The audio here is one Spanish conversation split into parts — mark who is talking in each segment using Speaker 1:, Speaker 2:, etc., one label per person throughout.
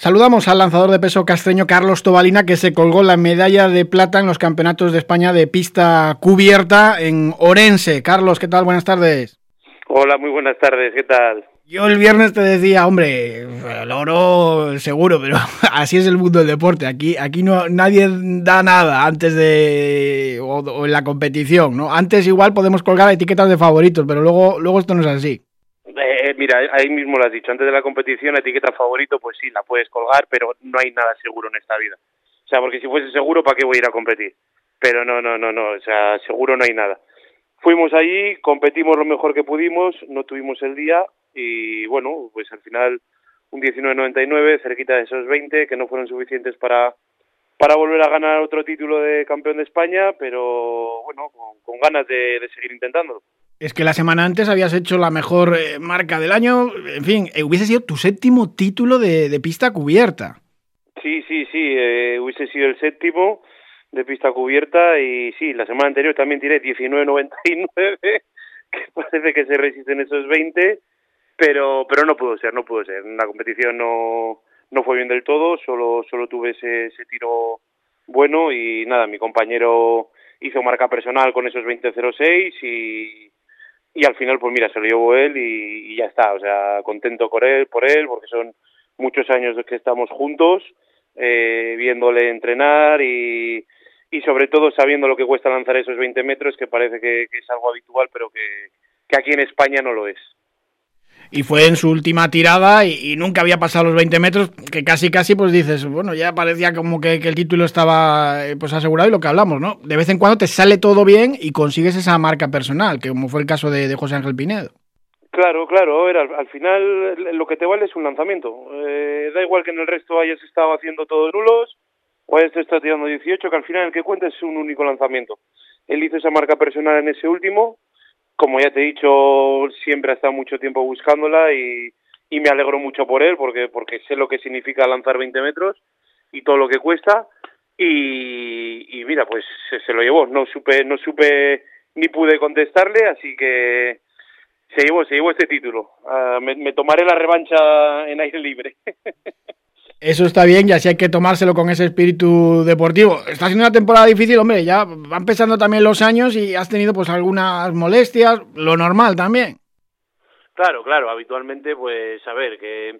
Speaker 1: Saludamos al lanzador de peso castreño Carlos Tobalina que se colgó la medalla de plata en los campeonatos de España de pista cubierta en Orense. Carlos, ¿qué tal? Buenas tardes.
Speaker 2: Hola, muy buenas tardes, ¿qué tal?
Speaker 1: Yo el viernes te decía, hombre, el oro seguro, pero así es el mundo del deporte. Aquí, aquí no nadie da nada antes de o, en la competición, ¿no? Antes igual podemos colgar etiquetas de favoritos, pero luego, luego esto no es así.
Speaker 2: Eh, mira, ahí mismo lo has dicho, antes de la competición, etiqueta favorito, pues sí, la puedes colgar, pero no hay nada seguro en esta vida. O sea, porque si fuese seguro, ¿para qué voy a ir a competir? Pero no, no, no, no, o sea, seguro no hay nada. Fuimos allí, competimos lo mejor que pudimos, no tuvimos el día y bueno, pues al final un 19.99, cerquita de esos 20, que no fueron suficientes para, para volver a ganar otro título de campeón de España, pero bueno, con, ganas de, de seguir intentándolo.
Speaker 1: Es que la semana antes habías hecho la mejor eh, marca del año, en fin, eh, hubiese sido tu séptimo título de, pista cubierta.
Speaker 2: Sí, sí, sí, eh, hubiese sido el séptimo de pista cubierta y sí, la semana anterior también tiré 19.99, que parece que se resisten esos 20, pero pero no pudo ser, no pudo ser. La competición no, no fue bien del todo, solo, solo tuve ese, ese tiro bueno y nada, mi compañero hizo marca personal con esos 20.06 y y al final pues mira se lo llevó él y, ya está. O sea contento por él por él porque son muchos años que estamos juntos eh, viéndole entrenar y, y sobre todo sabiendo lo que cuesta lanzar esos 20 metros que parece que, que es algo habitual pero que, que aquí en España no lo es
Speaker 1: y fue en su última tirada y, nunca había pasado los 20 metros, que casi casi pues dices, bueno, ya parecía como que, el título estaba eh, pues asegurado y lo que hablamos, ¿no? De vez en cuando te sale todo bien y consigues esa marca personal, que como fue el caso de, José Ángel Pinedo.
Speaker 2: Claro, claro, al, final lo que te vale es un lanzamiento. Eh, da igual que en el resto hayas estado haciendo todo nulos o hayas estado tirando 18, que al final el que cuenta es un único lanzamiento. Él hizo esa marca personal en ese último como ya te he dicho, siempre ha estado mucho tiempo buscándola y, y me alegro mucho por él porque, porque sé lo que significa lanzar 20 metros y todo lo que cuesta y, y mira, pues se, lo llevó. No supe, no supe ni pude contestarle, así que se llevó, se llevó este título. Ah, me tomaré la revancha en aire libre.
Speaker 1: Eso está bien y así hay que tomárselo con ese espíritu deportivo. Está siendo una temporada difícil, hombre, ya van empezando también los años y has tenido pues algunas molestias, lo normal también.
Speaker 2: Claro, claro, habitualmente pues a ver, que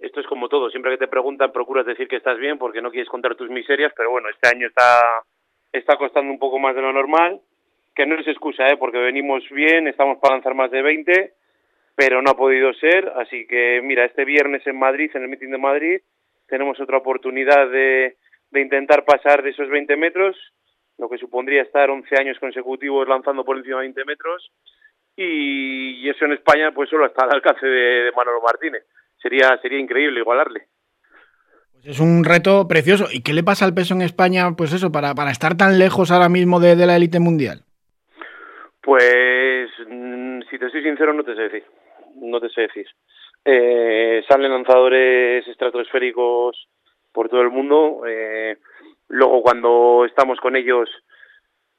Speaker 2: esto es como todo, siempre que te preguntan procuras decir que estás bien porque no quieres contar tus miserias, pero bueno, este año está, está costando un poco más de lo normal, que no es excusa, ¿eh? porque venimos bien, estamos para lanzar más de 20, pero no ha podido ser, así que mira, este viernes en Madrid, en el meeting de Madrid, tenemos otra oportunidad de, de intentar pasar de esos 20 metros, lo que supondría estar 11 años consecutivos lanzando por encima de 20 metros, y, eso en España pues solo está al alcance de, Manolo Martínez. Sería, sería increíble igualarle.
Speaker 1: Pues es un reto precioso. ¿Y qué le pasa al peso en España, pues eso, para, para estar tan lejos ahora mismo de, de la élite mundial?
Speaker 2: Pues, mm, si te soy sincero, no te sé decir. No te sé decir. Eh, salen lanzadores estratosféricos por todo el mundo. Eh, luego cuando estamos con ellos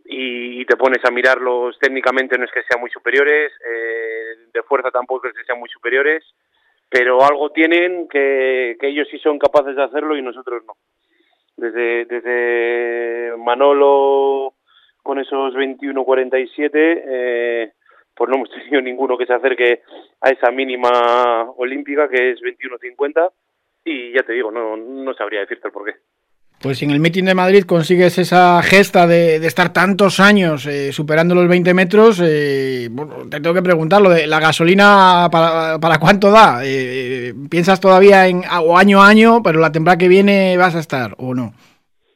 Speaker 2: y, te pones a mirarlos técnicamente no es que sean muy superiores, eh, de fuerza tampoco es que sean muy superiores, pero algo tienen que, que ellos sí son capaces de hacerlo y nosotros no. Desde, desde Manolo con esos 21-47, eh, pues no hemos tenido ninguno que se acerque a esa mínima olímpica que es 21.50 y ya te digo, no, no sabría decirte el por qué.
Speaker 1: Pues si en el meeting de Madrid consigues esa gesta de, estar tantos años eh, superando los 20 metros, eh, te tengo que preguntar lo de la gasolina, ¿para, para cuánto da? Eh, ¿Piensas todavía en o año a año, pero la temporada que viene vas a estar o no?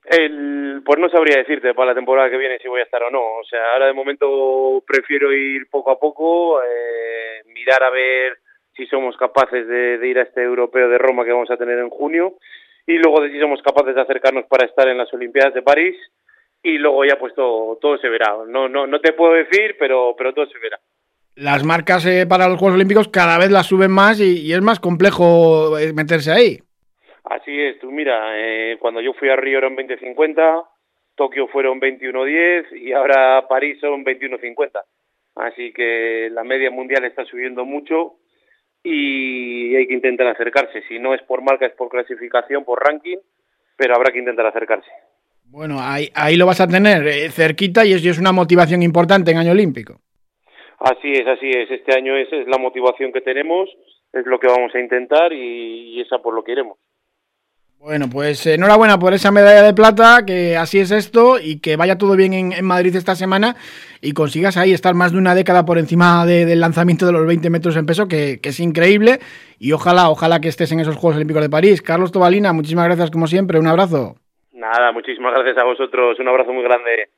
Speaker 2: El, pues no sabría decirte para la temporada que viene si voy a estar o no. O sea, ahora de momento prefiero ir poco a poco, eh, mirar a ver si somos capaces de, ir a este europeo de Roma que vamos a tener en junio y luego de si somos capaces de acercarnos para estar en las Olimpiadas de París y luego ya pues todo, se verá. No, no, no te puedo decir, pero, pero todo se verá.
Speaker 1: Las marcas eh, para los Juegos Olímpicos cada vez las suben más y, y es más complejo eh, meterse ahí.
Speaker 2: Así es, tú mira, eh, cuando yo fui a Río eran 20.50, Tokio fueron 21.10 y ahora París son 21.50. Así que la media mundial está subiendo mucho y hay que intentar acercarse. Si no es por marca, es por clasificación, por ranking, pero habrá que intentar acercarse.
Speaker 1: Bueno, ahí, ahí lo vas a tener eh, cerquita y es, una motivación importante en año olímpico.
Speaker 2: Así es, así es. Este año es, es la motivación que tenemos, es lo que vamos a intentar y, y esa por lo que iremos.
Speaker 1: Bueno, pues enhorabuena por esa medalla de plata, que así es esto y que vaya todo bien en, Madrid esta semana y consigas ahí estar más de una década por encima del lanzamiento de los 20 metros en peso, que, que, es increíble y ojalá, ojalá que estés en esos Juegos Olímpicos de París. Carlos Tobalina, muchísimas gracias como siempre, un abrazo.
Speaker 2: Nada, muchísimas gracias a vosotros, un abrazo muy grande.